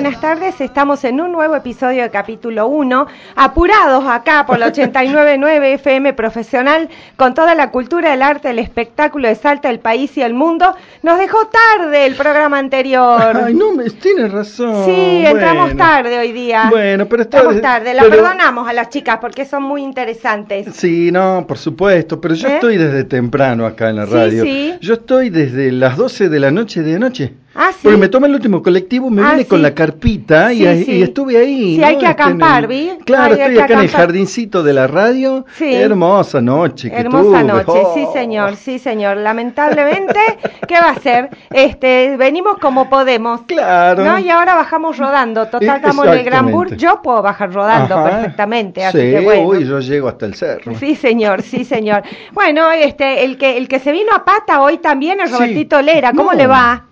buenas tardes. Estamos en un nuevo episodio de capítulo 1, apurados acá por la 89.9 FM Profesional, con toda la cultura, el arte, el espectáculo de Salta, el país y el mundo. Nos dejó tarde el programa anterior. Ay, no, me tienes razón. Sí, entramos tarde hoy día. Bueno, pero está- Estamos tarde. La pero- perdonamos a las chicas porque son muy interesantes. Sí, no, por supuesto, pero yo ¿Eh? estoy desde temprano acá en la Sí, radio. sí. Yo estoy desde las 12 de la noche de anoche. Ah, sí. Porque me tomé el último colectivo, me Ah, vine con la carpita y, Sí, estuve ahí. Sí, ¿no? hay que Este, acampar, el- ¿vi? Claro, Hay estoy acá en el jardincito de la radio. Sí. Hermosa noche que Hermosa tuve. noche, Oh. sí señor, sí señor. Lamentablemente, ¿qué va a ser? Este, venimos como podemos. Claro. ¿No? Y ahora bajamos rodando. Total, Eh, estamos en el Gran Bur. Yo puedo bajar rodando Ajá. perfectamente, así sí, que bueno. uy, yo llego hasta el cerro. Sí, señor, sí, señor. Bueno, este, el que, el que se vino a pata hoy también es. Robertito Lera. ¿Cómo No. le va?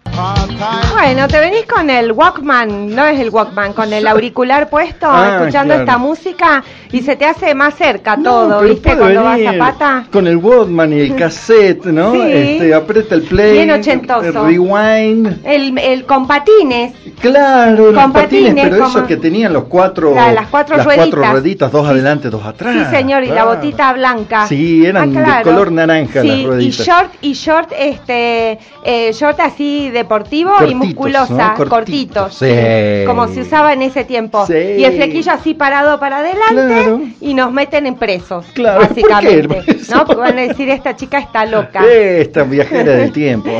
Bueno, te venís con el Walkman, no es el Walkman, con el auricular puesto, Ah, escuchando claro. esta música y se te hace más cerca No, todo, ¿viste? Cuando vas a pata. Con el Walkman y el cassette, ¿no? Sí. Este, aprieta el play. Bien ochentoso. el rewind. El, el con patines. Claro, los Con patines, patines, pero como- esos que tenían los cuatro, La- las cuatro rueditas. rueditas, dos adelante, dos atrás. Sí, señor, y la botita blanca. Sí, eran Ah, de color naranja Sí, las y rueditas. short, y short, este, eh, short así deportivo y musculosa, ¿no? cortitos, Cortitos, sí. como se usaba en ese tiempo. Sí. Y el flequillo así parado para adelante Claro. y nos meten en presos, Claro, ¿por qué? básicamente. ¿No? Porque van a decir, esta chica está loca. Esta viajera del tiempo.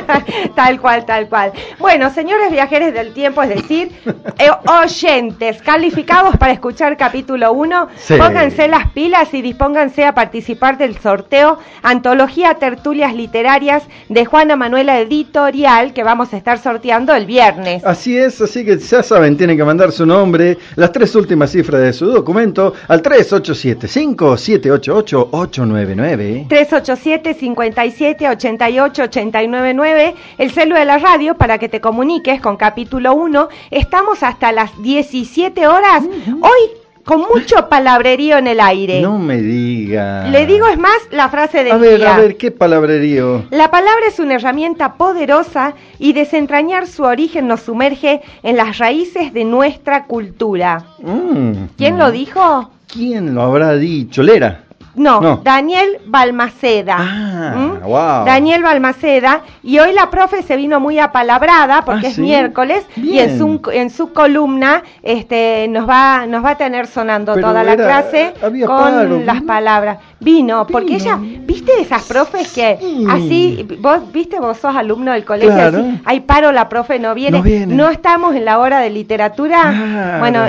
tal cual, tal cual. Bueno, señores viajeros del tiempo, es decir, eh, oyentes calificados para escuchar capítulo 1, Sí. pónganse las pilas y dispónganse a participar del sorteo Antología Tertulias Literarias de Juana Manuela Editorial que vamos a estar sorteando el viernes. Así es, así que ya saben, tienen que mandar su nombre, las tres últimas cifras de su documento al 3875-788-899. 387-57-88-899, el celu de la radio para que te comuniques con capítulo 1. Estamos hasta las 17 horas. Hoy con mucho palabrerío en el aire. No me diga. Le digo es más la frase del A ver, día. a ver, qué palabrerío. La palabra es una herramienta poderosa y desentrañar su origen nos sumerge en las raíces de nuestra cultura. Mm. ¿Quién lo dijo? ¿Quién lo habrá dicho? Lera. No, No. Daniel Balmaceda. Ah, ¿Mm? wow. Daniel Balmaceda. Y hoy la profe se vino muy apalabrada porque Ah, es ¿sí? miércoles y en su, en su columna este, nos, va, nos va a tener sonando Pero toda la clase con paro, las palabras. Vino, porque ella, ¿viste esas profes que Sí. así, vos viste, vos sos alumno del colegio, Claro. así, hay paro, la profe no viene, No viene. no estamos en la hora de literatura? Claro. Bueno,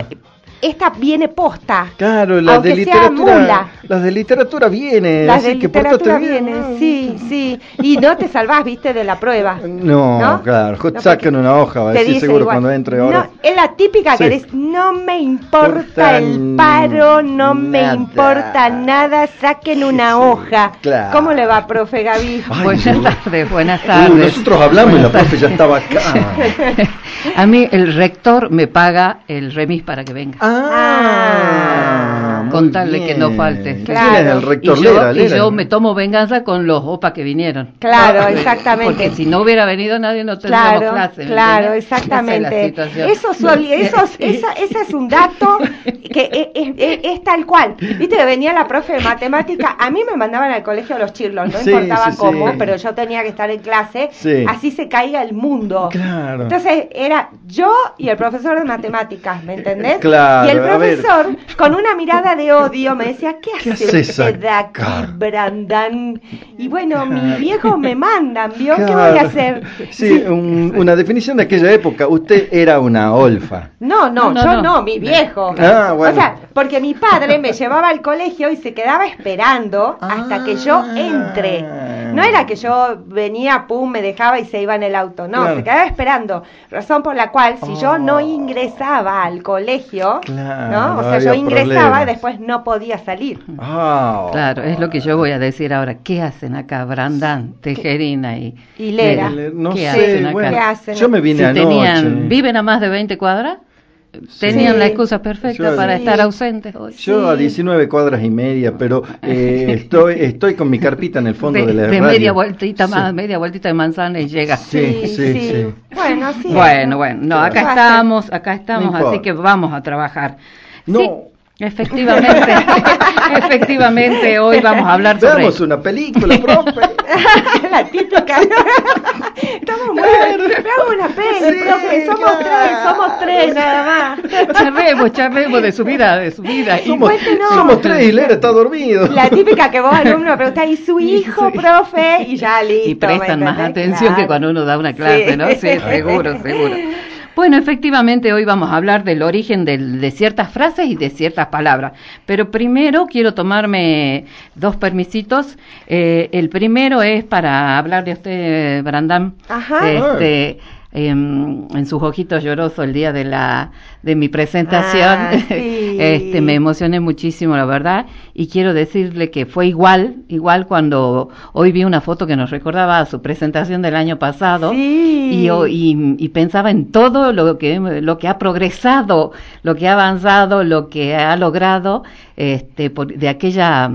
esta viene posta. Claro, las Aunque de sea literatura. mula. Las de literatura vienen. Las de así que literatura vienen, sí, sí. Y no te salvás, viste, de la prueba. No, ¿No? claro. No, sacan una hoja, va a decir seguro igual, cuando entre ahora. No, es la típica que dice, no me importa el paro, no me importa nada, saquen una Sí, hoja. claro. ¿Cómo le va, profe Gaby? Ay, buenas tardes, buenas Uh, tardes. nosotros hablamos y la profe ya estaba acá. A mí el rector me paga el remis para que venga. Ah, muy Contarle que no falte. Claro. ¿Quién es el rector y yo, Lera, y yo me tomo venganza con los OPA que vinieron. Claro, Porque- exactamente. Porque si no hubiera venido nadie no tendríamos Claro, clase. ¿me claro, entiendes? Esa es exactamente. Eso, soli- eso, esa, ese es un dato que es, es- es- es tal cual. Viste que venía la profe de matemática, a mí me mandaban al colegio los chirlos, no Sí, importaba sí, cómo, sí. pero yo tenía que estar en clase, Sí. así se caiga el mundo. Claro. Entonces era yo y el profesor de matemáticas, ¿me entendés? Claro, y el a profesor, con una mirada de odio, me decía, ¿qué, ¿Qué hace haces usted aquí, acá?" Brandán? Y bueno, mis viejos me mandan, ¿vio? ¿Qué voy a hacer? Sí, un- una definición de aquella época. Usted era una olfa. No, no, No, no, yo no. no, mi viejo. Ah, bueno. O sea, porque mi padre me llevaba al colegio y se quedaba esperando hasta que yo Ah. entre. No era que yo venía, pum, me dejaba y se iba en el auto. No, Claro. se quedaba esperando. Razón por la cual, si yo no Oh. ingresaba al colegio, Claro, ¿no? O sea, yo ingresaba problemas. y después no podía salir. Ah, Claro, es lo que yo voy a decir ahora. ¿Qué hacen acá, Brandán, Tejerina y, Y Lera. Le- No ¿Qué sé, hacen acá? bueno, ¿Qué hacen? yo me vine Si anoche. tenían, ¿Viven a más de 20 cuadras? Tenían Sí. la excusa perfecta Yo- para Sí. estar ausentes hoy. Yo a 19 cuadras y media, pero eh, estoy, estoy con mi carpita en el fondo de, de, la de radio. media vueltita Sí. más, media vueltita de manzana y llega. Sí, sí, sí. Bueno, sí. Bueno, bueno, no, acá estamos, acá estamos, No así que vamos a trabajar. No. Efectivamente, efectivamente, hoy vamos a hablar sobre... Veamos una película, profe. la típica. Estamos muy. Veamos una peli, Sí, profe. Somos claro. tres, somos tres nada más. Charremos, charremos de su vida, de su vida. Y- Somos, somos tres y Lera está dormido. La típica que vos, alumno, preguntás, ¿y su hijo, profe? Y ya listo. y prestan ¿me más atención que cuando uno da una clase, Sí. ¿no? Sí, seguro, seguro. Bueno, efectivamente hoy vamos a hablar del origen de ciertas frases y de ciertas palabras. Pero primero quiero tomarme dos permisitos. Eh, el primero es para hablar de usted, Brandam. Ajá. Este, em, en sus ojitos llorosos el día de la de mi presentación Ah, sí. este me emocioné muchísimo la verdad y quiero decirle que fue igual igual cuando hoy vi una foto que nos recordaba a su presentación del año pasado Sí. y, y- y pensaba en todo lo que lo que ha progresado lo que ha avanzado lo que ha logrado este por- de aquella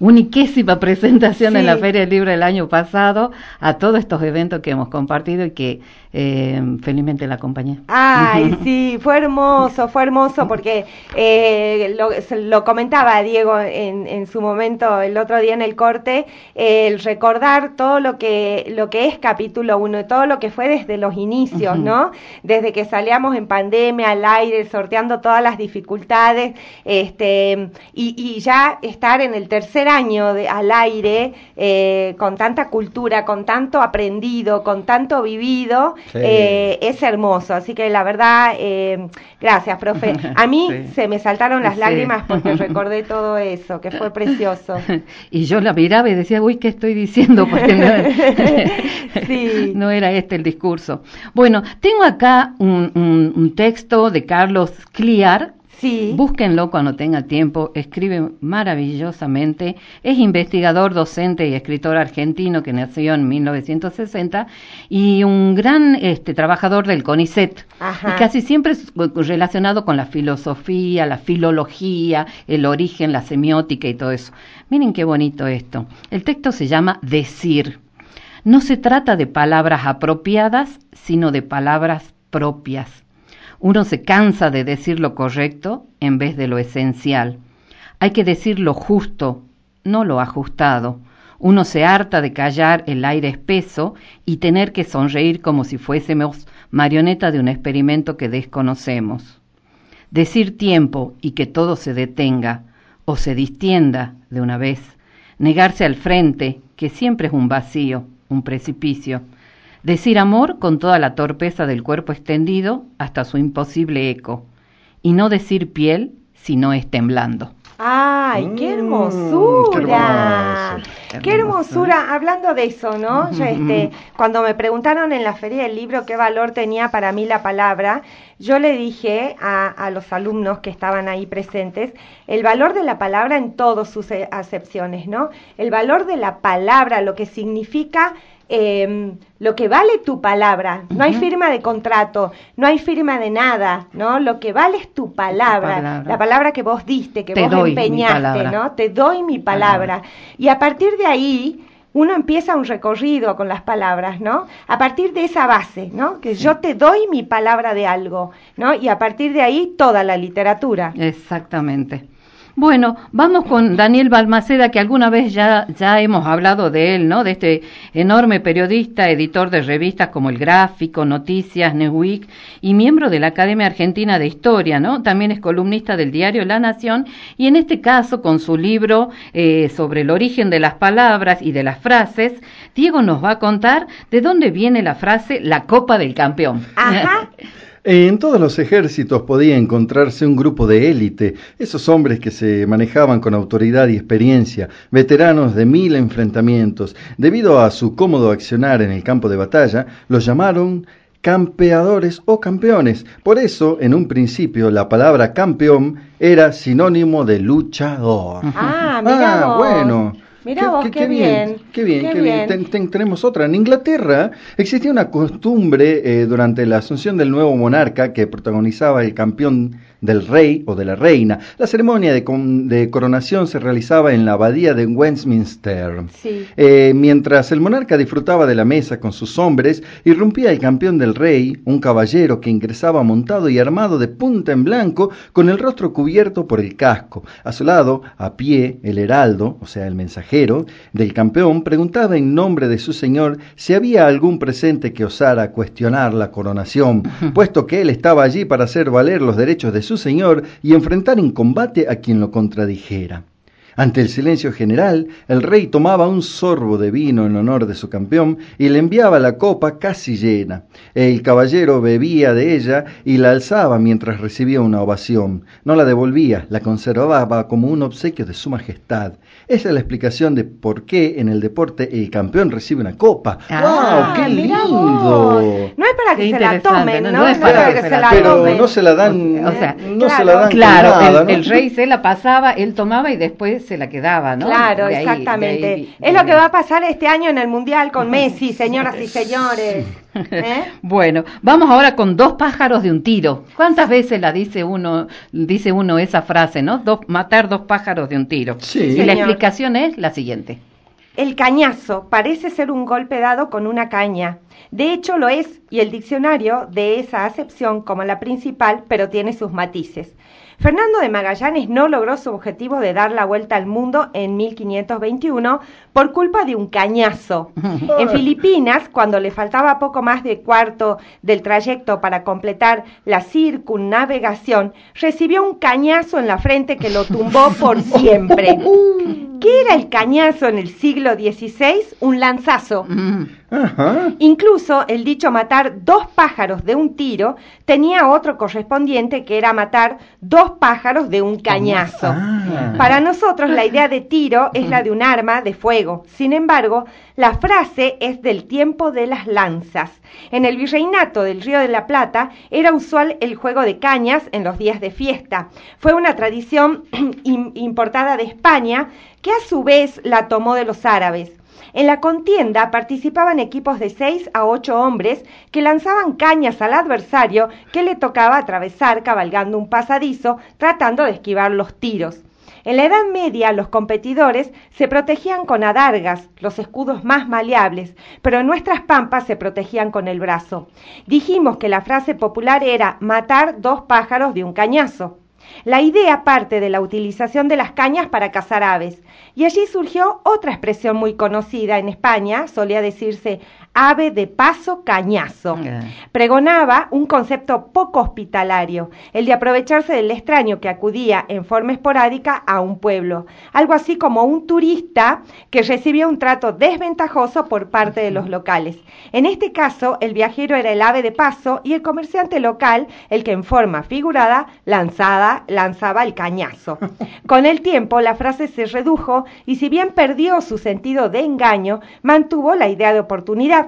uniquésima presentación en la Feria del Libro del año pasado a todos estos eventos que hemos compartido y que eh, felizmente la acompañé. Ay, sí, fue hermoso, fue hermoso porque eh, lo, comentaba Diego en, en su momento el otro día en el corte, eh, el recordar todo lo que, lo que es capítulo 1, todo lo que fue desde los inicios. ¿no? Desde que salíamos en pandemia al aire, sorteando todas las dificultades, este, y, y ya estar en el tercer año de, al aire eh, con tanta cultura, con tanto aprendido, con tanto vivido, Sí. eh, es hermoso. Así que la verdad, eh, gracias, profe. A mí Sí. se me saltaron las Sí. lágrimas porque recordé todo eso, que fue precioso. Y yo la miraba y decía, uy, ¿qué estoy diciendo? Porque no, no era este el discurso. Bueno, tengo acá un, un- un texto de Carlos Cliar. Sí. Búsquenlo cuando tenga tiempo, escribe maravillosamente, es investigador, docente y escritor argentino que nació en 1960 y un gran este, trabajador del CONICET. Ajá. Y casi siempre es relacionado con la filosofía, la filología, el origen, la semiótica y todo eso. Miren qué bonito esto. El texto se llama Decir. No se trata de palabras apropiadas, sino de palabras propias. Uno se cansa de decir lo correcto en vez de lo esencial. Hay que decir lo justo, no lo ajustado. Uno se harta de callar el aire espeso y tener que sonreír como si fuésemos marioneta de un experimento que desconocemos. Decir tiempo y que todo se detenga o se distienda de una vez. Negarse al frente, que siempre es un vacío, un precipicio. Decir amor con toda la torpeza del cuerpo extendido hasta su imposible eco. Y no decir piel si no es temblando. Ay, qué Mm, hermosura. qué hermoso. Qué hermosura. Hablando de eso, ¿no? Yo, este, cuando me preguntaron en la feria del libro qué valor tenía para mí la palabra, yo le dije a, a los alumnos que estaban ahí presentes el valor de la palabra en todas sus eh, acepciones, ¿no? El valor de la palabra, lo que significa eh, lo que vale tu palabra. No hay firma de contrato, no hay firma de nada, ¿no? Lo que vale es tu palabra, palabra. la palabra que vos diste, que Te vos doy empeñaste. ¿no? Te doy mi palabra. Y a partir de ahí uno empieza un recorrido con las palabras, ¿no? A partir de esa base, ¿no? Que yo te doy mi palabra de algo, ¿no? Y a partir de ahí toda la literatura. Exactamente. Bueno, vamos con Daniel Balmaceda, que alguna vez ya, ya hemos hablado de él, ¿no? De este enorme periodista, editor de revistas como El Gráfico, Noticias, Newsweek y miembro de la Academia Argentina de Historia, ¿no? También es columnista del diario La Nación y en este caso, con su libro eh, sobre el origen de las palabras y de las frases, Diego nos va a contar de dónde viene la frase la copa del campeón. Ajá. En todos los ejércitos podía encontrarse un grupo de élite, esos hombres que se manejaban con autoridad y experiencia, veteranos de mil enfrentamientos. Debido a su cómodo accionar en el campo de batalla, los llamaron campeadores o campeones. Por eso, en un principio, la palabra campeón era sinónimo de luchador. Ah, mira Ah, bueno. Mira vos, qué, bien. Qué bien, Qué qué, bien. bien. Ten- ten- tenemos otra. En Inglaterra existía una costumbre eh, durante la asunción del nuevo monarca que protagonizaba el campeón del rey o de la reina. La ceremonia de, con- de coronación se realizaba en la abadía de Westminster. Sí. Eh, mientras el monarca disfrutaba de la mesa con sus hombres, irrumpía el campeón del rey, un caballero que ingresaba montado y armado de punta en blanco, con el rostro cubierto por el casco. A su lado, a pie, el heraldo, o sea, el mensajero del campeón, preguntaba en nombre de su señor si había algún presente que osara cuestionar la coronación, puesto que él estaba allí para hacer valer los derechos de su señor y enfrentar en combate a quien lo contradijera. Ante el silencio general, el rey tomaba un sorbo de vino en honor de su campeón y le enviaba la copa casi llena. El caballero bebía de ella y la alzaba mientras recibía una ovación. No la devolvía, la conservaba como un obsequio de su majestad. Esa es la explicación de por qué en el deporte el campeón recibe una copa. Ah, ¡Wow! ¡Qué mirá lindo! Para que se la tomen, no- ¿no? no es para que se la Pero tomen. no se la dan, O sea, no se claro. la dan Claro, nada, el, ¿no? el rey se la pasaba, él tomaba y después se la quedaba, ¿no? Claro, De ahí- de ahí exactamente. es lo que va a pasar este año en el Mundial con Messi, señoras y señores. ¿Eh? Bueno, vamos ahora con dos pájaros de un tiro. ¿Cuántas veces la dice uno, dice uno esa frase, no? Dos, matar dos pájaros de un tiro. Sí. Y la explicación es la siguiente. El cañazo parece ser un golpe dado con una caña. De hecho lo es, y el diccionario de esa acepción como la principal, pero tiene sus matices. Fernando de Magallanes no logró su objetivo de dar la vuelta al mundo en 1521 por culpa de un cañazo. En Filipinas, cuando le faltaba poco más de cuarto del trayecto para completar la circunnavegación, recibió un cañazo en la frente que lo tumbó por siempre. ¿Qué era el cañazo en el siglo XVI? Un lanzazo. Ajá. Incluso el dicho matar dos pájaros de un tiro tenía otro correspondiente que era matar dos pájaros de un cañazo. Ah. Para nosotros la idea de tiro es la de un arma de fuego. Sin embargo, la frase es del tiempo de las lanzas. En el virreinato del Río de la Plata era usual el juego de cañas en los días de fiesta. Fue una tradición im- importada de España que a su vez la tomó de los árabes. En la contienda participaban equipos de seis a ocho hombres que lanzaban cañas al adversario que le tocaba atravesar cabalgando un pasadizo tratando de esquivar los tiros. En la Edad Media los competidores se protegían con adargas, los escudos más maleables, pero en nuestras pampas se protegían con el brazo. Dijimos que la frase popular era matar dos pájaros de un cañazo. La idea parte de la utilización de las cañas para cazar aves, y allí surgió otra expresión muy conocida en España, solía decirse ave de paso cañazo. Ah. Pregonaba un concepto poco hospitalario, el de aprovecharse del extraño que acudía en forma esporádica a un pueblo, algo así como un turista que recibía un trato desventajoso por parte de los locales. En este caso, el viajero era el ave de paso y el comerciante local el que en forma figurada lanzada, lanzaba el cañazo. Con el tiempo, la frase se redujo y si bien perdió su sentido de engaño, mantuvo la idea de oportunidad.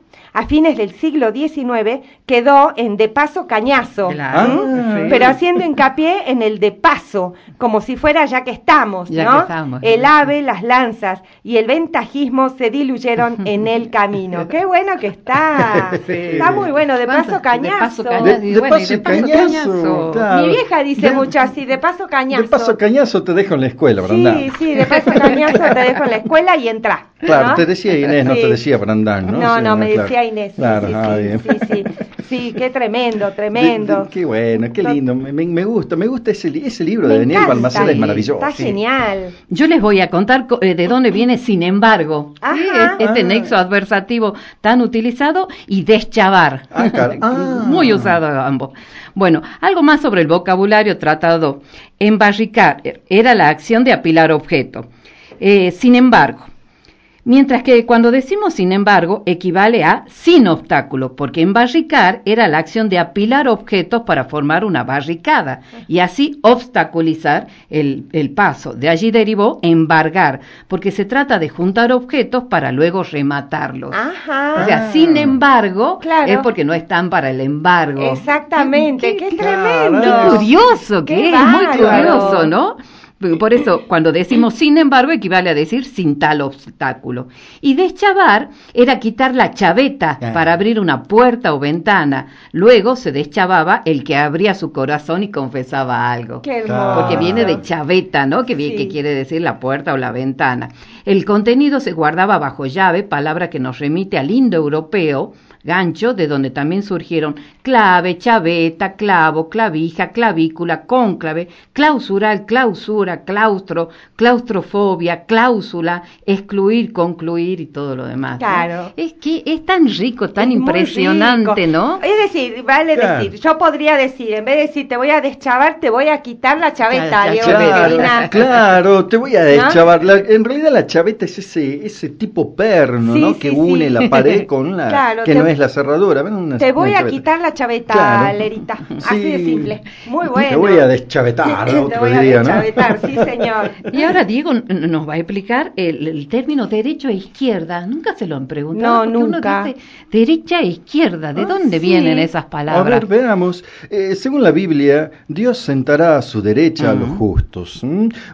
A fines del siglo XIX quedó en de paso cañazo, Claro, ¿m? sí. pero haciendo hincapié en el de paso, como si fuera ya que estamos, Ya ¿no? que estamos. El ave, las lanzas y el ventajismo se diluyeron en el camino. Qué bueno que está. Sí. Está muy bueno, de paso cañazo. De paso cañazo. De, y de bueno, y paso de paso cañazo, cañazo. claro. Mi vieja dice De- mucho así, de paso cañazo. De paso cañazo te dejo en la escuela, Brandán. Sí, sí, de paso cañazo te dejo en la escuela y entra. Claro, ¿no? te decía Inés, no Sí. te decía Brandán, ¿no? No, Sí, no, me claro. Decía Inés. Sí, Claro, sí, ah, sí, bien. sí, sí, sí, qué tremendo, tremendo. de- qué bueno, qué lindo. Me, me- gusta, me gusta ese, ese libro Me de Daniel Balmaceda, es maravilloso. Está sí. genial. Yo les voy a contar co- eh, de dónde viene sin embargo. Ajá. Este Ah. nexo adversativo tan utilizado y deschavar. Ah, ah. Muy usado ambos. Bueno, algo más sobre el vocabulario tratado. Embarricar eh, era la acción de apilar objetos. Eh, sin embargo, Mientras que cuando decimos sin embargo equivale a sin obstáculo, porque embarricar era la acción de apilar objetos para formar una barricada y así obstaculizar el, el paso. De allí derivó embargar, porque se trata de juntar objetos para luego rematarlos. Ajá. O sea, Ah. sin embargo, Claro. es porque no están para el embargo. Exactamente, qué, tremendo. Qué curioso que Qué es, muy curioso, ¿no? Por eso, cuando decimos sin embargo, equivale a decir sin tal obstáculo. Y deschavar era quitar la chaveta Ah. para abrir una puerta o ventana. Luego se deschavaba el que abría su corazón y confesaba algo. Qué hermoso. Porque viene de chaveta, ¿no? Que, Sí. que quiere decir la puerta o la ventana. El contenido se guardaba bajo llave, palabra que nos remite al indoeuropeo, gancho, de donde también surgieron clave, chaveta, clavo, clavija, clavícula, cónclave, clausural, clausura, claustro, claustrofobia, cláusula, excluir, concluir y todo lo demás. ¿no? Claro. Es que es tan rico, tan Es impresionante, rico. ¿no? Es decir, vale Claro. decir, yo podría decir, en vez de decir te voy a deschavar, te voy a quitar la chaveta, La- la chaveta. Claro, claro, te voy a deschavar. La- en realidad la chaveta es ese, ese tipo perno, Sí, ¿no? sí, que sí. une la pared con la Claro, que te- no es la cerradura. ven, una- Te voy una a chaveta. quitar la chaveta, Claro. Lerita. Así de simple. Muy bueno. Te voy a deschavetar, Te otro voy a deschavetar, sí, señor. Y ahora Diego nos va a explicar el, el término derecho e izquierda. Nunca se lo han preguntado. No, porque nunca. Uno dice derecha e izquierda. ¿De Ah, dónde sí. vienen esas A palabras? ver, veamos. Eh, según la Biblia, Dios sentará a su derecha a los justos.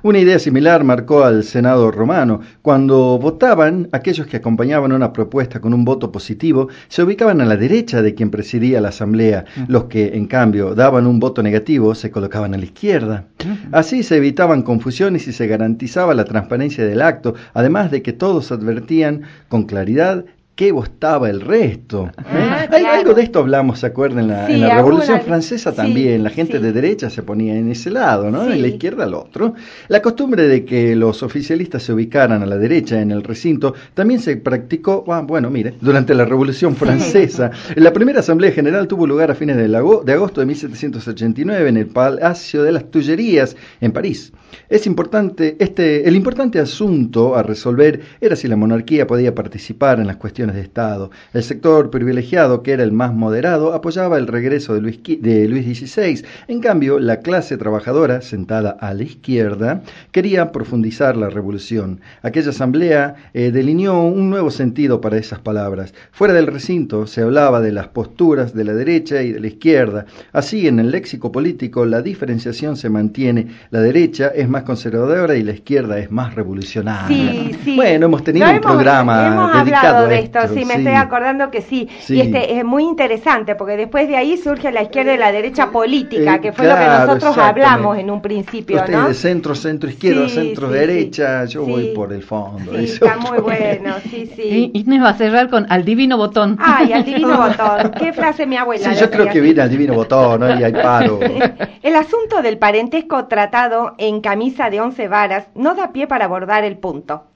Una idea similar marcó al Senado romano. Cuando votaban, aquellos que acompañaban una propuesta con un voto positivo se ubicaban a la derecha de quien presidía la asamblea. Los que, en cambio, daban un voto negativo se colocaban a la izquierda. Así se evitaban confusiones y se garantizaba la transparencia del acto, además de que todos advertían con claridad qué votaba el resto. Ah, ¿eh? claro. Algo de esto hablamos, ¿se acuerdan? En la, Sí, en la Revolución alguna- Francesa sí, también, la gente sí. de derecha se ponía en ese lado, ¿no? En la izquierda al otro. La costumbre de que los oficialistas se ubicaran a la derecha en el recinto también se practicó, ah, bueno, mire, durante la Revolución Francesa. La primera Asamblea General tuvo lugar a fines de agosto de 1789 en el Palacio de las Tullerías, en París. Es importante, este, el importante asunto a resolver era si la monarquía podía participar en las cuestiones de Estado. El sector privilegiado, que era el más moderado, apoyaba el regreso de Luis, de Luis XVI. En cambio, la clase trabajadora, sentada a la izquierda, quería profundizar la revolución. Aquella asamblea eh, delineó un nuevo sentido para esas palabras. Fuera del recinto se hablaba de las posturas de la derecha y de la izquierda. Así, en el léxico político, la diferenciación se mantiene. La derecha es más conservadora y la izquierda es más revolucionaria. Sí, sí. Bueno, hemos tenido No, un hemos- programa hemos dedicado hablado a de esto, esto, sí, me estoy acordando que sí. Sí. Y este es muy interesante porque después de ahí surge la izquierda y la derecha política, Eh, que fue claro, lo que nosotros hablamos en un principio, Usted ¿no? de centro, centro izquierda, Sí, centro sí, derecha, sí. yo Sí. voy por el fondo. Está muy bueno, sí, sí. Y Inés va a cerrar con al divino botón. Ay, al divino botón. ¿Qué frase mi abuela? Sí, yo creo que viene al divino botón, ¿no? Y hay paro. El asunto del parentesco tratado en camisa de once varas no da pie para abordar el punto.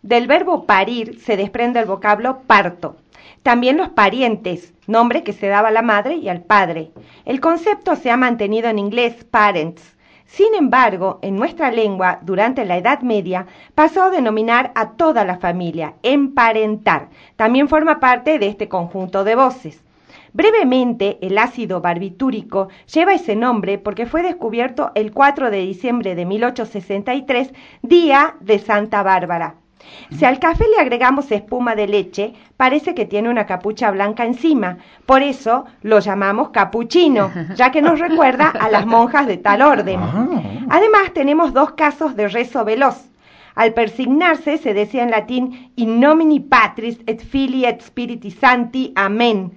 Del verbo parir se desprende el vocablo parto. También los parientes, nombre que se daba a la madre y al padre. El concepto se ha mantenido en inglés parents. Sin embargo, en nuestra lengua, durante la Edad Media, pasó a denominar a toda la familia, emparentar. También forma parte de este conjunto de voces. Brevemente, el ácido barbitúrico lleva ese nombre porque fue descubierto el 4 de diciembre de 1863, día de Santa Bárbara. Si al café le agregamos espuma de leche, parece que tiene una capucha blanca encima. Por eso lo llamamos capuchino, ya que nos recuerda a las monjas de tal orden. Ah. Además, tenemos dos casos de rezo veloz. Al persignarse se decía en latín in nomini Patris et Filii et Spiritus Sancti, amén.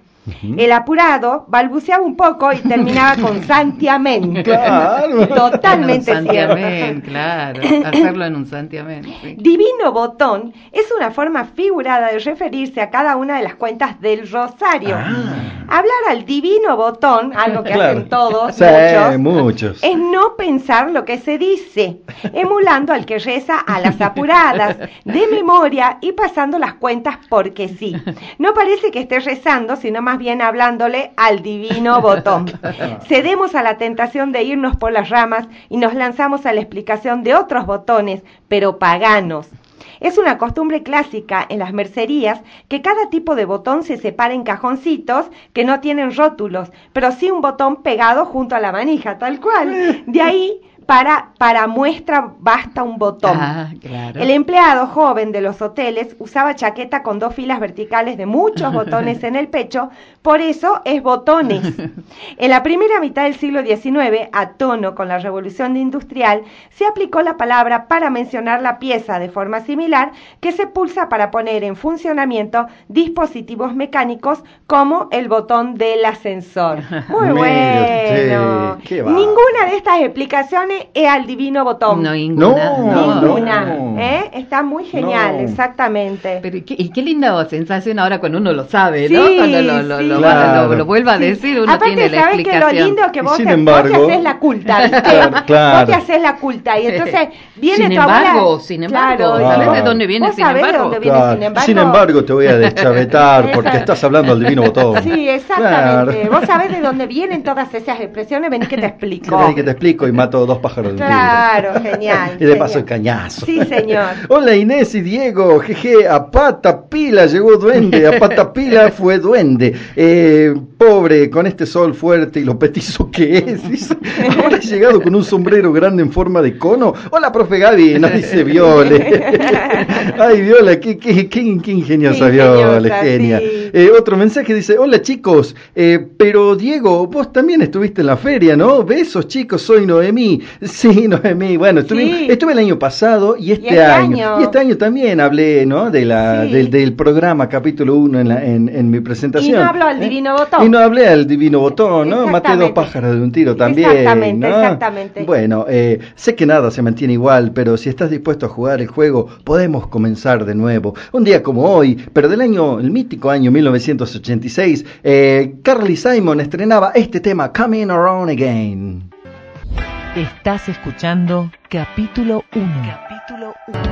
El apurado balbuceaba un poco y terminaba con Santi amén. Claro. Totalmente En un santiamén, cierto. claro. Hacerlo en un santiamén. sí. Divino botón es una forma figurada de referirse a cada una de las cuentas del rosario. Ah. Hablar al divino botón, algo que Claro. hacen todos, Sí, muchos, muchos. es no pensar lo que se dice, emulando al que reza a las apuradas, de memoria y pasando las cuentas porque sí. No parece que esté rezando, sino más bien hablándole al divino botón. Cedemos a la tentación de irnos por las ramas y nos lanzamos a la explicación de otros botones, pero paganos. Es una costumbre clásica en las mercerías que cada tipo de botón se separa en cajoncitos que no tienen rótulos, pero sí un botón pegado junto a la manija, tal cual. De ahí para, para muestra basta un botón. Ah, claro. El empleado joven de los hoteles usaba chaqueta con dos filas verticales de muchos botones en el pecho, por eso es botones. En la primera mitad del siglo XIX, a tono con la revolución industrial, se aplicó la palabra para mencionar la pieza de forma similar que se pulsa para poner en funcionamiento dispositivos mecánicos como el botón del ascensor. Muy bueno. qué. Ninguna de estas explicaciones es al divino botón. No, ninguna. No, Ninguna. no. ¿eh? Está muy genial, No. exactamente. Pero y qué, y qué linda sensación ahora cuando uno lo sabe, ¿no? Sí, Cuando lo, lo, sí. lo- Claro. lo- lo vuelva a Sí. decir, uno Aparte, tiene la ¿sabes que lo explicación. lindo que vos, sin te, embargo- vos te haces la culta, ¿viste? Claro, claro. Vos te haces la culta y entonces viene Sin tu abuela- embargo, sin embargo, Claro, ¿sabés y- de dónde viene ¿Vos sin embargo? dónde viene Claro. sin embargo? Sin embargo, te voy a deschavetar porque estás hablando del divino botón. Sí, exactamente. Claro. Vos sabés de dónde vienen todas esas expresiones, vení que te explico. Vení que te explico y mato dos pájaros. Claro, genial. Y de paso el cañazo. Sí, señor. Hola Inés y Diego, jeje, a pata pila llegó duende, a pata pila fue duende. Eh, pobre, con este sol fuerte y lo petizo que es, dice. Ahora llegado con un sombrero grande en forma de cono. Hola, profe Gaby, nos dice Viole. Ay, Viola, qué, qué, qué, qué ingeniosa Viola, ingeniosa, genia. sí. Eh, otro mensaje dice, hola chicos, eh, pero Diego, vos también estuviste en la feria, ¿no? Besos chicos, soy Noemí. Sí, Noemí, bueno, estuve, Sí. estuve el año pasado y este, este año. año. Y este año también hablé, ¿no? De la, Sí. del, del programa capítulo 1 en, en, en mi presentación. Y no habló al ¿eh? divino botón. Y no hablé al divino botón, ¿no? Maté dos pájaros de un tiro también. Exactamente, ¿no? exactamente. Bueno, eh, sé que nada se mantiene igual, pero si estás dispuesto a jugar el juego, podemos comenzar de nuevo. Un día como hoy, pero del año, el mítico año 1986, eh, Carly Simon estrenaba este tema, Coming Around Again. Estás escuchando capítulo 1. Capítulo 1.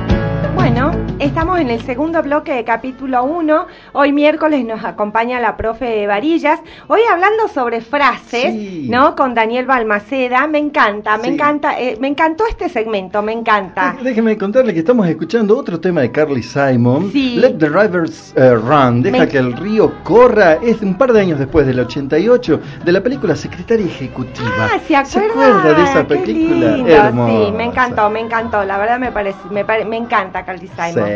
Estamos en el segundo bloque de capítulo 1. Hoy miércoles nos acompaña la profe Varillas. Hoy hablando sobre frases, Sí. ¿no? Con Daniel Balmaceda. Me encanta, me Sí. encanta, eh, me encantó este segmento, me encanta. Déjeme contarle que estamos escuchando otro tema de Carly Simon, Sí. Let the Rivers eh, Run, deja Me- que el río corra, es un par de años después del 88, de la película Secretaria Ejecutiva. Ah, ¿se acuerda? acuerda de esa película? lindo, Hermosa. Sí, me encantó, me encantó. La verdad me parece, me, pare- me encanta Carly Simon.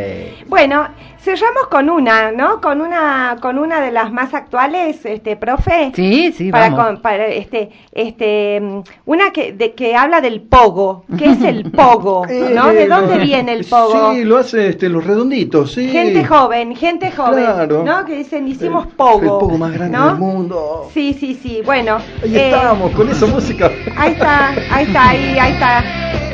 Bueno, cerramos con una, ¿no? Con una, con una de las más actuales, este, profe. Sí, sí, para, vamos. con- para este este mm, una que de, que habla del pogo ¿qué es el pogo no de Eh, dónde lo- viene el pogo Sí, lo hace este, los redonditos, sí. gente joven gente joven Claro. no que dicen hicimos pogo El pogo más grande ¿no? del mundo. sí sí sí bueno Ahí eh, estamos, con esa música. ahí está ahí está ahí ahí está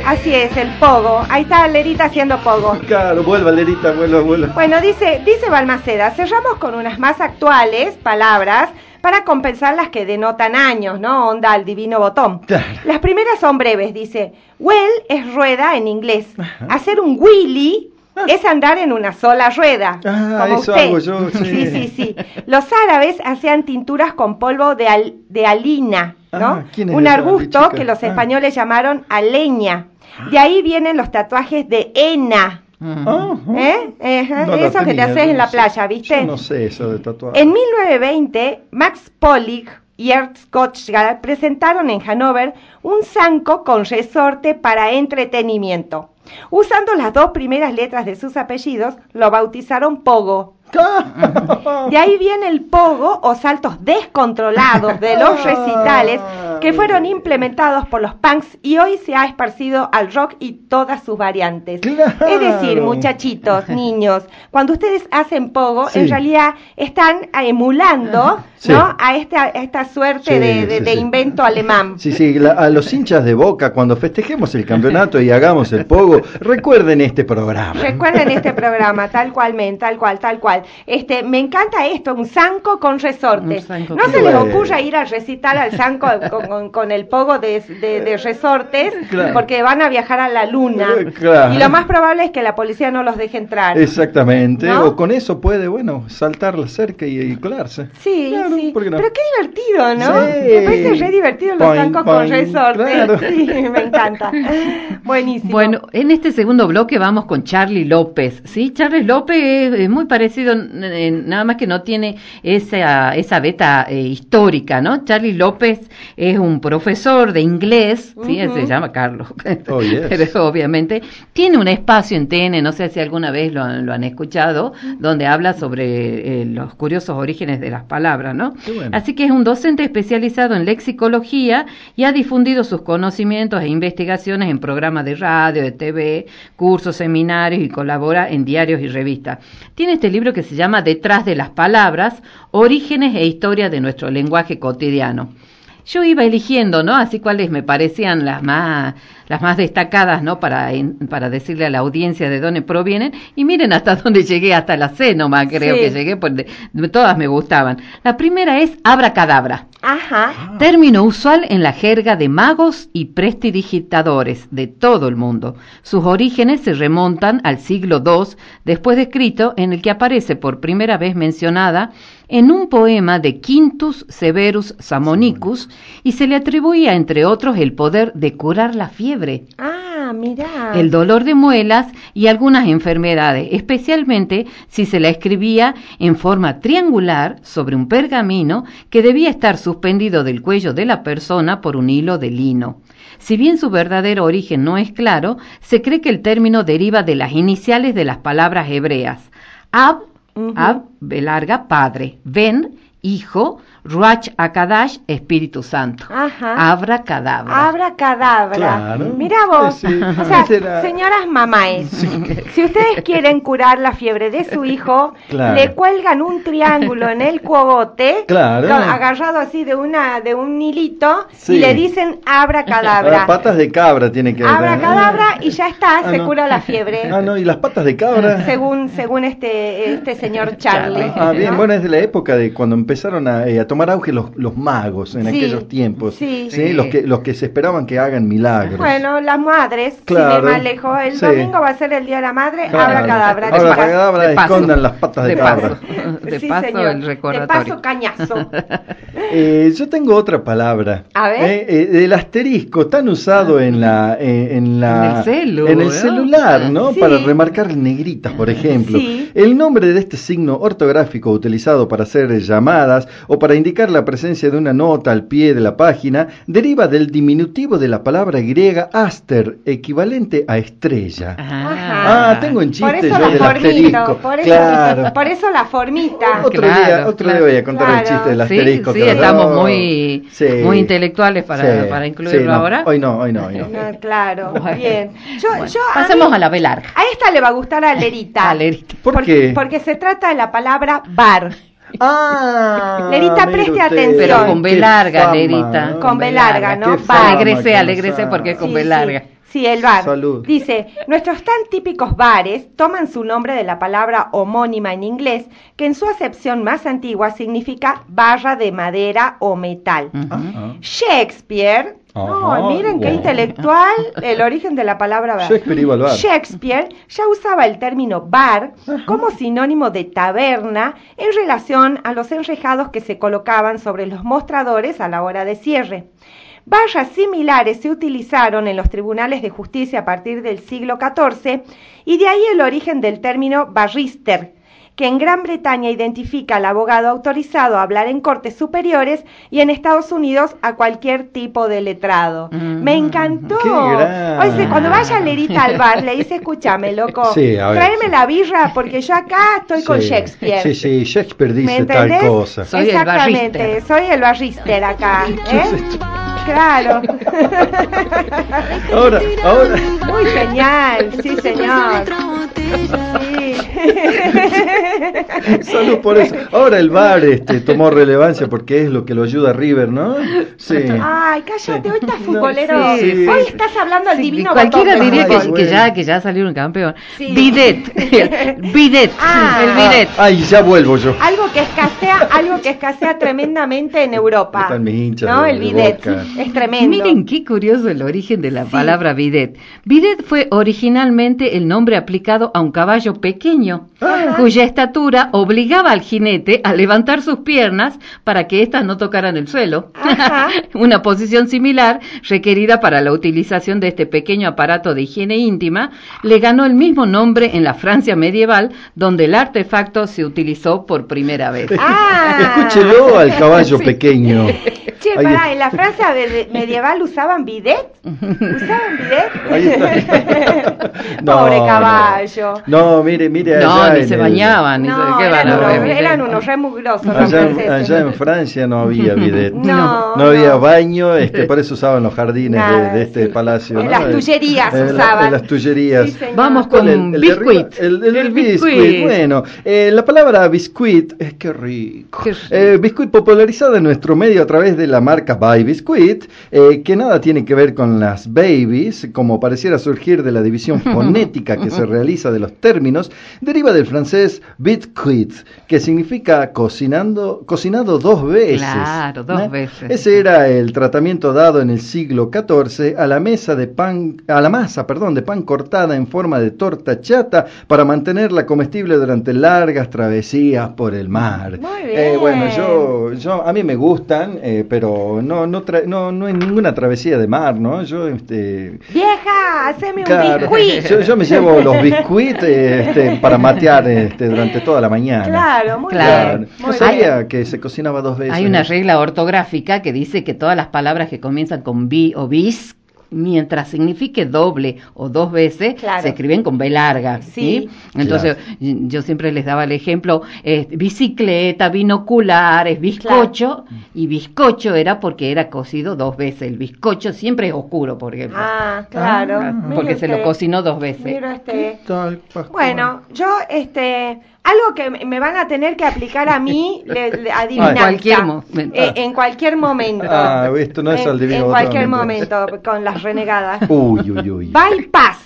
así es el pogo ahí está Lerita haciendo pogo Claro, vuelva, Lerita, vuelva, vuelva. Bueno, dice, dice Balmaceda, cerramos con unas más actuales palabras para compensar las que denotan años, ¿no? Onda al divino botón. Claro. Las primeras son breves, dice, well es rueda en inglés. Ajá. Hacer un wheelie es andar en una sola rueda. Ah, como eso usted. hago yo, sí. sí, sí, sí. Los árabes hacían tinturas con polvo de, al- de alina, ¿no? Ah, ¿quién es un arbusto que los Ah. españoles llamaron aleña. De ahí vienen los tatuajes de henna. Ujú. Ajá. ¿Eh? No eso que te haces en la playa, ¿viste? Yo no sé eso de. En 1920, Max Pollig y Ernst Gottschall presentaron en Hannover un zanco con resorte para entretenimiento. Usando las dos primeras letras de sus apellidos, lo bautizaron Pogo. De ahí viene el pogo o saltos descontrolados de los recitales que fueron implementados por los punks y hoy se ha esparcido al rock y todas sus variantes. Claro. Es decir, muchachitos, niños, cuando ustedes hacen pogo, Sí. en realidad están emulando Sí. ¿no? a, esta, a esta suerte Sí, de, de- invento alemán. Sí, sí, la- a los hinchas de Boca, cuando festejemos el campeonato y hagamos el pogo, recuerden este programa. Recuerden este programa, tal cual, men, tal cual, tal cual. Este, me encanta esto, un zanco con resortes. Un zanco no se les ocurra ir al recital al zanco con, con- con el pogo de, de- de resortes, Claro. porque van a viajar a la luna. Eh, claro. Y lo más probable es que la policía no los deje entrar. Exactamente, ¿No? o con eso puede, bueno, saltar la cerca y, y colarse. Sí, Claro, sí. ¿por qué no? Pero qué divertido, ¿no? Sí. Me parece re divertido los zancos con resortes. claro. Sí, me encanta. Buenísimo. Bueno, en este segundo bloque vamos con Charlie López, ¿sí? Charlie López es muy parecido, n- nada más que no tiene esa, esa beta eh, histórica, ¿no? Charlie López es un profesor de inglés, ¿sí? Él se llama Carlos, Oh, yes. pero obviamente tiene un espacio en TN, no sé si alguna vez lo, han- lo han escuchado, donde habla sobre eh, los curiosos orígenes de las palabras, ¿no? Bueno. Así que es un docente especializado en lexicología y ha difundido sus conocimientos e investigaciones en programas de radio, de TV, cursos, seminarios y colabora en diarios y revistas. Tiene este libro que se llama Detrás de las palabras, orígenes e historia de nuestro lenguaje cotidiano. Yo iba eligiendo, ¿no? Así cuáles me parecían las más, las más destacadas, ¿no? Para, en- para decirle a la audiencia de dónde provienen. Y miren hasta dónde llegué, hasta la C nomás creo Sí. que llegué, porque todas me gustaban. La primera es abracadabra. Ajá. Término usual en la jerga de magos y prestidigitadores de todo el mundo. Sus orígenes se remontan al siglo II después de Cristo, en el que aparece por primera vez mencionada en un poema de Quintus Severus Samonicus y se le atribuía, entre otros, el poder de curar la fiebre Ah, mira. el dolor de muelas y algunas enfermedades, especialmente si se la escribía en forma triangular sobre un pergamino que debía estar suspendido del cuello de la persona por un hilo de lino. Si bien su verdadero origen no es claro, se cree que el término deriva de las iniciales de las palabras hebreas. Ab, B larga, padre, Ben, hijo, Ruach Akadash, Espíritu Santo. Ajá. Abra cadabra. Abra cadabra. Claro. Mira vos. Sí. O sea, Ese era- señoras mamáes, si ustedes quieren curar la fiebre de su hijo, Claro. le cuelgan un triángulo en el cogote, Claro. con- agarrado así de una de un hilito, Sí. y le dicen abra cadabra. patas de cabra tiene que Abra cadabra y ya está, Ah, se no. cura la fiebre. Ah, no, y las patas de cabra. Según, según este, este señor Charlie. Ah, bien, ¿no? bueno, es de la época de cuando empezaron a, eh, a tomar auge los, los magos en Sí, aquellos tiempos. sí. Sí. Los, que, los que se esperaban que hagan milagros. Bueno, las madres, Claro. sin ir más lejos, el Sí. domingo va a ser el Día de la Madre, Claro. abra cadabra. Abra cadabra, De paso. escondan las patas de, De cabra. paso. De Sí, paso señor. el recordatorio. De paso cañazo. Eh, yo tengo otra palabra. A ver. Eh, eh, el asterisco, tan usado en la, eh, en la, En el celu, en el ¿no? celular, ¿no? Sí. Para remarcar negritas, por ejemplo. Sí. El nombre de este signo ortográfico utilizado para hacer llamadas o para indicar la presencia de una nota al pie de la página deriva del diminutivo de la palabra griega aster, equivalente a estrella. Ajá. Ah, tengo en Por chiste eso yo la del asterisco. formita, por eso, claro. por eso la formita. Otro Claro, día, otro día voy a contar el chiste del asterisco. sí, estamos muy, Sí. muy intelectuales para, Sí, para incluirlo sí, no, ahora. Hoy no, hoy no, hoy no. No, claro, Bueno. bien. Yo, Bueno, yo pasemos mí- a la larga. A esta le va a gustar a Lerita. A Lerita. ¿Por porque, qué? Porque se trata de la palabra bar. Ah, Lerita, mire preste usted, atención. Pero con B larga, fama, Lerita. ¿no? Con B larga, ¿no? Alegrese, alegrese porque ha- con Sí, B larga. Sí, el bar. Salud. Dice, nuestros tan típicos bares toman su nombre de la palabra homónima en inglés, que en su acepción más antigua significa barra de madera o metal. Shakespeare, no, miren qué intelectual el origen de la palabra bar. Shakespeare iba al bar. Shakespeare ya usaba el término bar como sinónimo de taberna en relación a los enrejados que se colocaban sobre los mostradores a la hora de cierre. Barras similares se utilizaron en los tribunales de justicia a partir del siglo XIV y de ahí el origen del término barrister, que en Gran Bretaña identifica al abogado autorizado a hablar en cortes superiores y en Estados Unidos a cualquier tipo de letrado. Mm. Me encantó. Oye, cuando vaya Lerita al bar, le dice, escúchame, loco, Sí, a ver, tráeme sí. la birra porque yo acá estoy con Shakespeare. Sí, sí, Shakespeare ¿Me dice tal cosa. Soy Exactamente, barrister. soy el barrister acá. ¿eh? Claro. Ahora, ahora. Muy genial, sí, señor. Sí. Salud por eso. Ahora el bar este, tomó relevancia porque es lo que lo ayuda a River, ¿no? Sí. Ay, cállate, hoy estás futbolero. sí, sí. Hoy estás hablando al Sí, divino cualquiera botón diría que, fútbol. que ya, que ya salieron campeón. Sí. Bidet. Bidet. Ah. El bidet. Ay, ya vuelvo yo. Algo que escasea, algo que escasea tremendamente en Europa. Están mis hinchas ¿No? de- El de bidet. Boca. Es tremendo. Miren qué curioso el origen de la palabra bidet. Bidet fue originalmente el nombre aplicado a un caballo pequeño cuya estatura obligaba al jinete a levantar sus piernas para que éstas no tocaran el suelo. Ajá. Una posición similar, requerida para la utilización de este pequeño aparato de higiene íntima, le ganó el mismo nombre en la Francia medieval, donde el artefacto se utilizó por primera vez. Ah. Escúchelo al caballo pequeño. Che, Ahí pará, en la Francia medieval usaban bidet. ¿Usaban bidet? Ahí está. No, Pobre caballo. No, mire, mire No, ni se el- bañaban, ni se- No, ¿qué van eran, a unos, ver? eran unos re Allá, en- franceses. allá en Francia no había bidet. No, No había baño, este, por eso usaban los jardines de- Nada, de, este sí. palacio. En ¿no? las tullerías En la- usaban. En las tullerías. Sí. Vamos ¿Cuál, con el- el biscuit. El, el, El el biscuit. biscuit. Bueno, eh, la palabra biscuit es que rico. Qué rico. Eh, biscuit popularizada en nuestro medio a través de la marca By Biscuit, eh, que nada tiene que ver con las babies, como pareciera surgir de la división fonética que se realiza de los términos, deriva del francés biscuit, que significa cocinando, cocinado dos veces. Claro, dos ¿Eh? veces. Ese era el tratamiento dado en el siglo XIV a la mesa de pan, a la masa, perdón, de pan cortada en forma de torta chata para mantenerla comestible durante largas travesías por el mar. Muy Eh, bien. bueno, yo, yo, a mí me gustan, eh, pero no, no, tra- no, no es ninguna travesía de mar, ¿no? Yo, este, Vieja, haceme un claro, biscuit. yo, yo me llevo los biscuits este, para matear este, durante toda la mañana. Claro, muy Claro. bien. No Muy sabía bien. que se cocinaba dos veces. Hay una regla ortográfica que dice que todas las palabras que comienzan con bi o bis, mientras signifique doble o dos veces, Claro. se escriben con B larga. Sí. ¿sí? Entonces, yo siempre les daba el ejemplo, eh, bicicleta, binoculares, bizcocho, y bizcocho era porque era cocido dos veces. El bizcocho siempre es oscuro, por ejemplo. Ah, claro. Ah, Mire porque se lo usted. cocinó dos veces. Mira este. Tal? Bueno, yo, este, algo que me van a tener que aplicar a mí, le, le- adivinanza. En cualquier momento. Eh, en cualquier momento. Ah, esto no es En- adivino En cualquier botonamente. momento, con las renegadas. Uy, uy, uy. Bypass.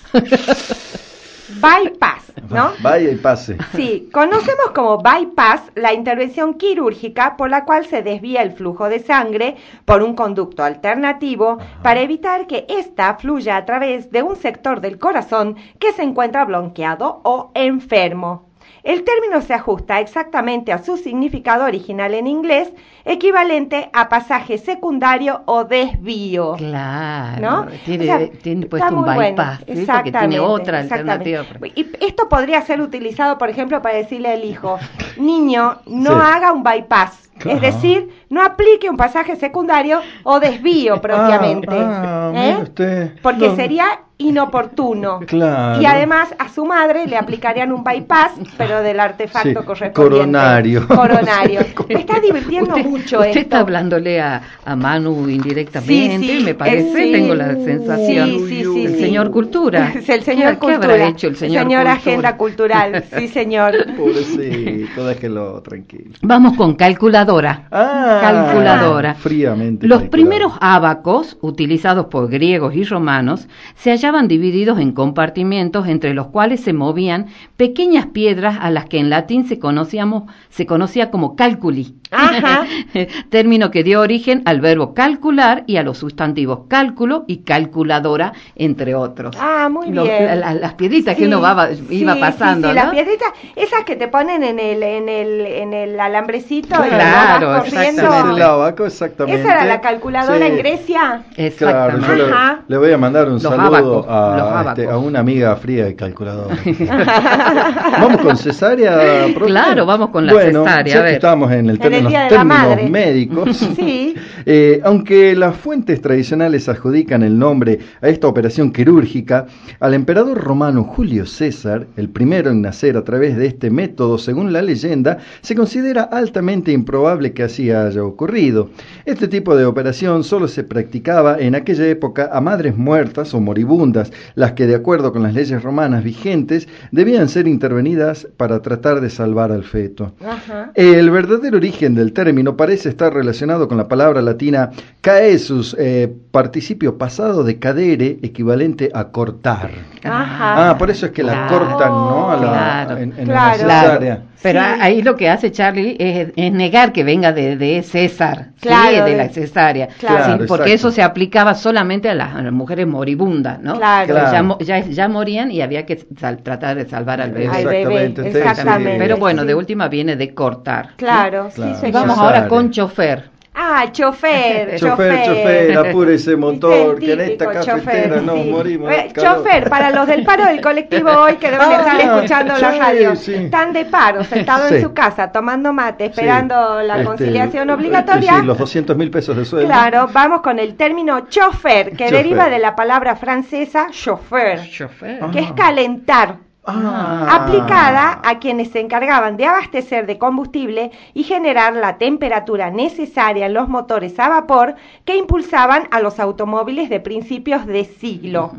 Bypass, ¿no? Vaya y pase. Sí, conocemos como bypass la intervención quirúrgica por la cual se desvía el flujo de sangre por un conducto alternativo para evitar que ésta fluya a través de un sector del corazón que se encuentra bloqueado o enfermo. El término se ajusta exactamente a su significado original en inglés, equivalente a pasaje secundario o desvío. Claro, ¿no? tiene, O sea, tiene está puesto un bueno. bypass, ¿sí? porque Exactamente, tiene otra alternativa. Y esto podría ser utilizado, por ejemplo, para decirle al hijo, niño, no Sí. haga un bypass. Es decir, no aplique un pasaje secundario o desvío propiamente. Ah, ah, ¿eh? mire usted. Porque No. sería inoportuno. Claro. Y además a su madre le aplicarían un bypass, pero del artefacto Sí, correspondiente. coronario. Coronario. Me está divirtiendo Usted, mucho usted esto. está hablándole a, a Manu indirectamente, Sí, sí, me parece, sí. tengo la sensación. Sí, sí, sí, el sí. señor Cultura. Es el señor ¿Qué, Cultura. ¿Qué habrá hecho el señor, Cultura? Agenda Cultural. Sí, señor. Pobrecito, déjelo tranquilo. Vamos con calculadora. Ah, Calculadora. Fríamente. Los calculado. primeros ábacos, utilizados por griegos y romanos, se hallaban divididos en compartimentos entre los cuales se movían pequeñas piedras a las que en latín se, conocíamos, se conocía como calculi. Ajá. Término que dio origen al verbo calcular y a los sustantivos cálculo y calculadora, entre otros. Ah, muy Los- bien. la- la- las piedritas que Sí, uno va- sí, iba sí, pasando, sí, ¿no? las piedritas, esas que te ponen en el, en el, en el alambrecito Claro, vas corriendo. exactamente. El abaco, exactamente. ¿Esa era la calculadora Sí. en Grecia? Claro, yo le, Ajá. le voy a mandar un Los saludo los a, este, a una amiga fría de calculadora. vamos con cesárea, profe? Claro, vamos con la bueno, cesárea, Ya a ver. que estamos en, el En el término- Día de la términos médicos, Sí. eh, aunque las fuentes tradicionales adjudican el nombre a esta operación quirúrgica, al emperador romano Julio César, el primero en nacer a través de este método según la leyenda, se considera altamente improbable que así haya ocurrido. Este tipo de operación solo se practicaba en aquella época a madres muertas o moribundas, las que de acuerdo con las leyes romanas vigentes debían ser intervenidas para tratar de salvar al feto. Ajá. El verdadero origen del término parece estar relacionado con la palabra latina caesus, eh, participio pasado de cadere equivalente a cortar. Ajá. Ah, por eso es que la Claro. cortan, ¿no? A la, Claro. en, en Claro. la cesárea. Pero Sí. ahí lo que hace Charlie es, es negar que venga de, de César, ¿sí? De de- la cesárea, Claro. Sí, porque exacto. eso se aplicaba solamente a las, a las mujeres moribundas, ¿no? Claro. Ya, ya, ya morían y había que sal- tratar de salvar al bebé. Exactamente, exactamente. Pero bueno, sí. de última viene de cortar. Claro, Claro. sí, Y vamos Cesárea. ahora con chofer. Ah, chofer, Chofer, chofer, apure ese motor, que en esta cafetera chofer, nos sí. morimos. Eh, chofer, para los del paro del colectivo hoy que deben Ah, estar escuchando la radio, sí. están de paro, sentados en su casa, tomando mate, Sí. esperando la Este, conciliación eh, obligatoria. Sí, los 200 mil pesos de sueldo. Claro, vamos con el término chofer, que Chofer. deriva de la palabra francesa chauffeur, Chofer. que es calentar, Ah. aplicada a quienes se encargaban de abastecer de combustible y generar la temperatura necesaria en los motores a vapor que impulsaban a los automóviles de principios de siglo.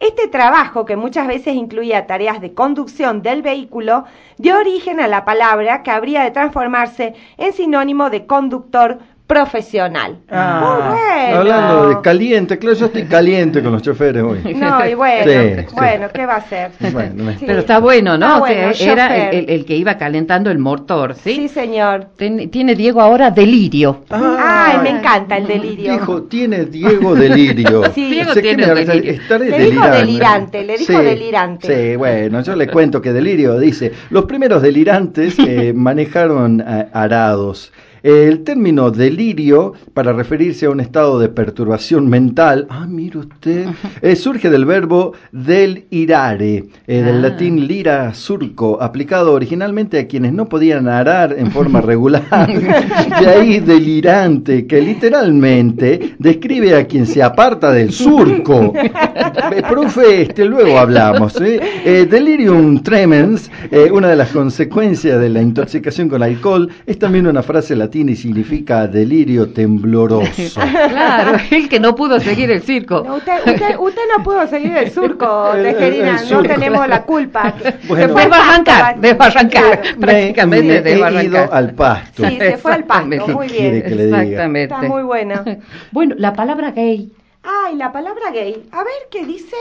Este trabajo, que muchas veces incluía tareas de conducción del vehículo, dio origen a la palabra que habría de transformarse en sinónimo de conductor profesional. Ah, Muy bueno. Hablando de caliente, claro, yo estoy caliente con los choferes hoy. No, y bueno, Sí, sí. bueno, ¿qué va a? Bueno, Sí. Pero está bueno, ¿no? Está O sea, bueno, era el, el- el que iba calentando el motor, ¿sí? Sí, señor. Ten- tiene Diego ahora delirio. Ay, me encanta el delirio. Dijo, tiene Diego delirio. Sí. Diego tiene delirio. Le dijo delirante, le dijo Sí, delirante. Sí, bueno, yo le cuento que delirio dice, los primeros delirantes eh, manejaron eh, arados. El término delirio, para referirse a un estado de perturbación mental, ah, mire usted, eh, surge del verbo del irare, eh, del Ah. latín lira surco, aplicado originalmente a quienes no podían arar en forma regular. De ahí delirante, que literalmente describe a quien se aparta del surco. Eh, profe, este, luego hablamos. ¿eh? Eh, delirium tremens, una de las consecuencias de la intoxicación con alcohol, es también una frase latina y significa delirio tembloroso. Claro, el que no pudo seguir el circo. No, usted, usted, usted no pudo seguir el surco, El- el- Tejerina, no tenemos la culpa. Bueno. Se fue al Debo arrancar, pasto, debo arrancar. Claro. Prácticamente me, he ido al pasto. Sí, se fue al pasto, muy ¿Qué quiere bien. que le diga? Exactamente. Está muy buena. Bueno, la palabra gay. Ay, la palabra gay. A ver, ¿qué dice?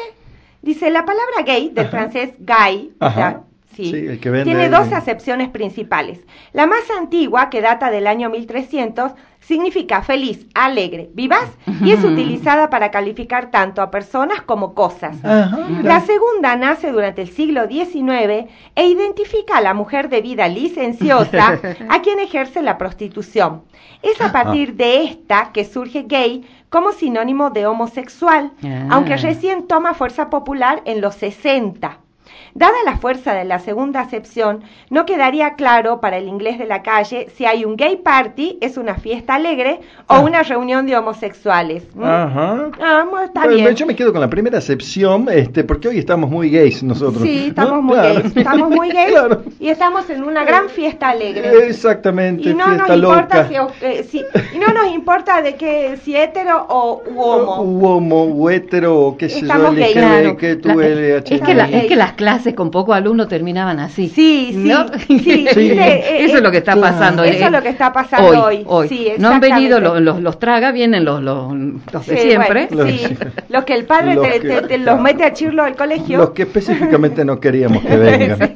Dice, la palabra gay, del francés gay, o Ajá. sea, sí, Sí, el que vende tiene dos acepciones principales. La más antigua, que data del año 1300, significa feliz, alegre, vivaz y es utilizada para calificar tanto a personas como cosas. Ajá. La segunda nace durante el siglo XIX e identifica a la mujer de vida licenciosa a quien ejerce la prostitución. Es a partir de esta que surge gay como sinónimo de homosexual, Ah. aunque recién toma fuerza popular en los 60. Dada la fuerza de la segunda acepción, no quedaría claro para el inglés de la calle si hay un gay party, es una fiesta alegre, o Ah. una reunión de homosexuales. ¿Mm? Ajá. Ah, bueno, está Bueno, bien. Yo me quedo con la primera acepción, este, porque hoy estamos muy gays nosotros. Sí, ¿no? estamos muy Claro. gays. Estamos muy gays Claro. y estamos en una gran fiesta alegre. Exactamente, Y no nos fiesta importa loca. si, eh, si- y no nos importa de que si hetero o u homo. U homo, u hetero, o qué sé yo, que tú, La- LH. es, que la- gay. es que las clases con poco alumno terminaban así. Sí, sí, ¿no? sí, sí, eh, Eso eh, es lo que está claro. pasando. Eso eh, es lo que está pasando hoy. hoy. Sí, no han venido los, los, los traga, vienen los, los, los de Sí, siempre. bueno, Los- sí. Los que el padre Los te, que- te- te los mete a chirlo del colegio. Los que específicamente no queríamos que vengan.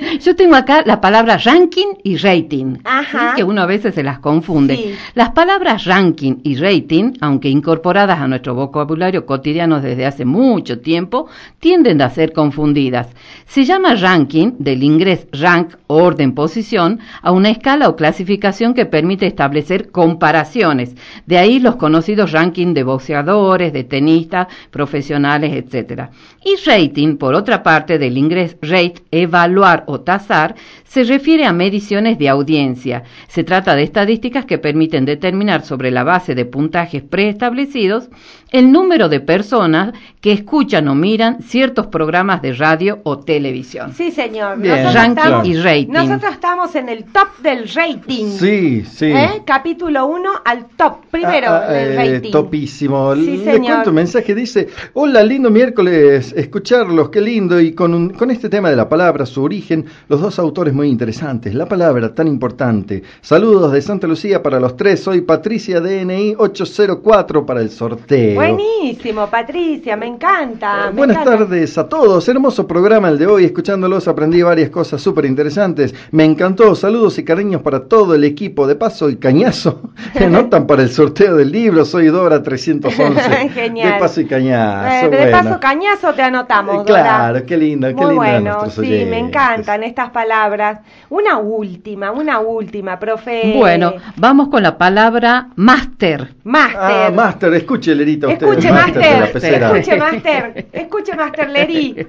Yo tengo acá la palabra ranking y rating, Ajá. ¿sí? que uno a veces se las confunde. Sí. Las palabras ranking y rating, aunque incorporadas a nuestro vocabulario cotidiano desde hace mucho tiempo, tienden a ser confundidas. Se llama ranking, del inglés rank, orden, posición, a una escala o clasificación que permite establecer comparaciones. De ahí los conocidos ranking de boxeadores, de tenistas, profesionales, etcétera. Y rating, por otra parte, del inglés rate, evaluar o tasar, se refiere a mediciones de audiencia. Se trata de estadísticas que permiten determinar sobre la base de puntajes preestablecidos el número de personas que escuchan o miran ciertos programas de radio o televisión. Sí, señor. Ranking estamos- y rating. Nosotros estamos en el top del rating. Sí, sí. ¿Eh? Capítulo 1 al top, primero Ah, ah, del eh, rating. topísimo. Sí, Le señor. cuento un mensaje, dice, hola, lindo miércoles, escucharlos, qué lindo, y con, un- con este tema de la palabra, su origen, los dos autores muy interesantes, la palabra tan importante. Saludos de Santa Lucía para los tres, soy Patricia DNI 804 para el sorteo. Buenísimo, Patricia, me encanta. Eh, me Buenas encanta. tardes a todos, hermoso programa el de hoy, escuchándolos aprendí varias cosas súper interesantes, me encantó, saludos y cariños para todo el equipo, de paso y cañazo, que anotan para el sorteo del libro, soy Dora 311, Genial. de paso y cañazo. Eh, de bueno. paso, cañazo te anotamos. Eh, claro, Dora. qué lindo, qué Muy lindo bueno, sí, me encantan estas palabras. Una última, una última, profe. Bueno, vamos con la palabra máster. Máster. Ah, Master, escuche, Lerita, Escuche, Master Master. Escuche, Master. Escuche, Master Leri.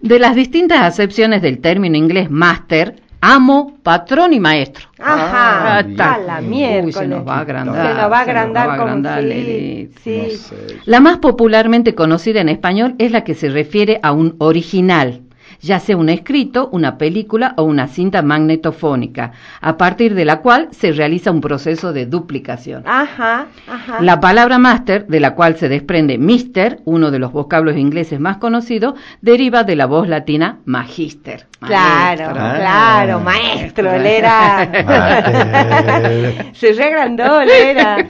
De las distintas acepciones del término inglés máster, amo, patrón y maestro. Ajá. Ah, a bien. la Uy, miércoles. se nos va a agrandar, Se nos va a agrandar va a como agrandar, sí, Leri. sí. No sé. La más popularmente conocida en español es la que se refiere a un original, ya sea un escrito, una película o una cinta magnetofónica, a partir de la cual se realiza un proceso de duplicación. Ajá, ajá. La palabra master, de la cual se desprende mister, uno de los vocablos ingleses más conocidos, deriva de la voz latina magister. Claro, Maestro. Ah. claro, maestro, él era. Master. Se regrandó, él era.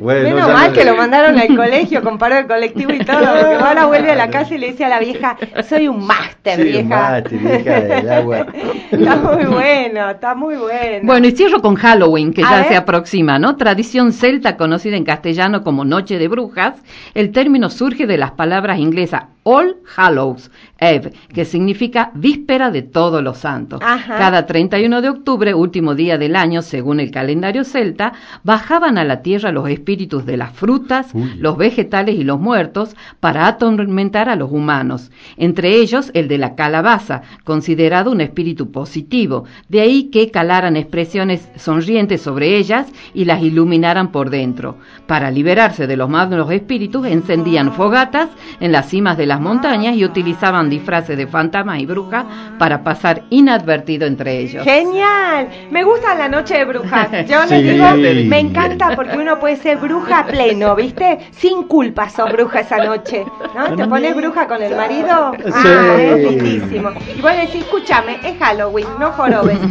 Bueno, Menos mal no- que lo mandaron al colegio, comparó el colectivo y todo, porque ahora vuelve a la casa y le dice a la vieja, soy un máster, Sí, vieja. Master, vieja del agua. Está muy bueno, está muy bueno. Bueno, y cierro con Halloween, que A ya ver. se aproxima, ¿no? Tradición celta conocida en castellano como Noche de Brujas. El término surge de las palabras inglesas All Hallows Eve, que significa víspera de todos los santos. Ajá. Cada 31 de octubre, último día del año, según el calendario celta, bajaban a la tierra los espíritus de las frutas, Uy. los vegetales y los muertos para atormentar a los humanos, entre ellos el de la calabaza, considerado un espíritu positivo, de ahí que calaran expresiones sonrientes sobre ellas y las iluminaran por dentro. Para liberarse de los malos espíritus, encendían fogatas en las cimas de las montañas y utilizaban disfraces de fantasmas y brujas para pasar inadvertido entre ellos. Genial, me gusta la noche de brujas. Yo les Sí. digo, me encanta porque uno puede ser bruja pleno, ¿viste? Sin culpa sos bruja esa noche, ¿no? Te pones bruja con el marido, Sí. ah, es lindísimo. Y vos decís, escúchame, es Halloween, no jorobes.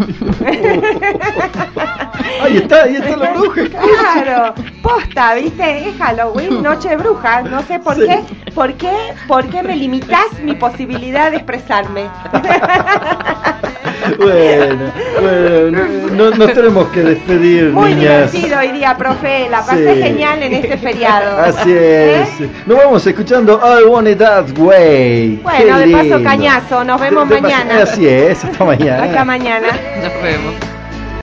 Ahí está, ahí está la bruja. Claro, posta, ¿viste? Es Halloween, noche de brujas. No sé por Sí. qué, por qué, por qué me limitas mi posibilidad de expresarme. Bueno, bueno, no- nos tenemos que despedir, Muy niñas. divertido hoy día, profe. La pasé Sí. genial en este feriado. Así ¿Eh? es. Nos vamos escuchando I Want It That Way. Bueno, Qué de paso, cañazo. Nos vemos De- de paso- mañana. Así es, hasta mañana. Hasta mañana. Nos vemos.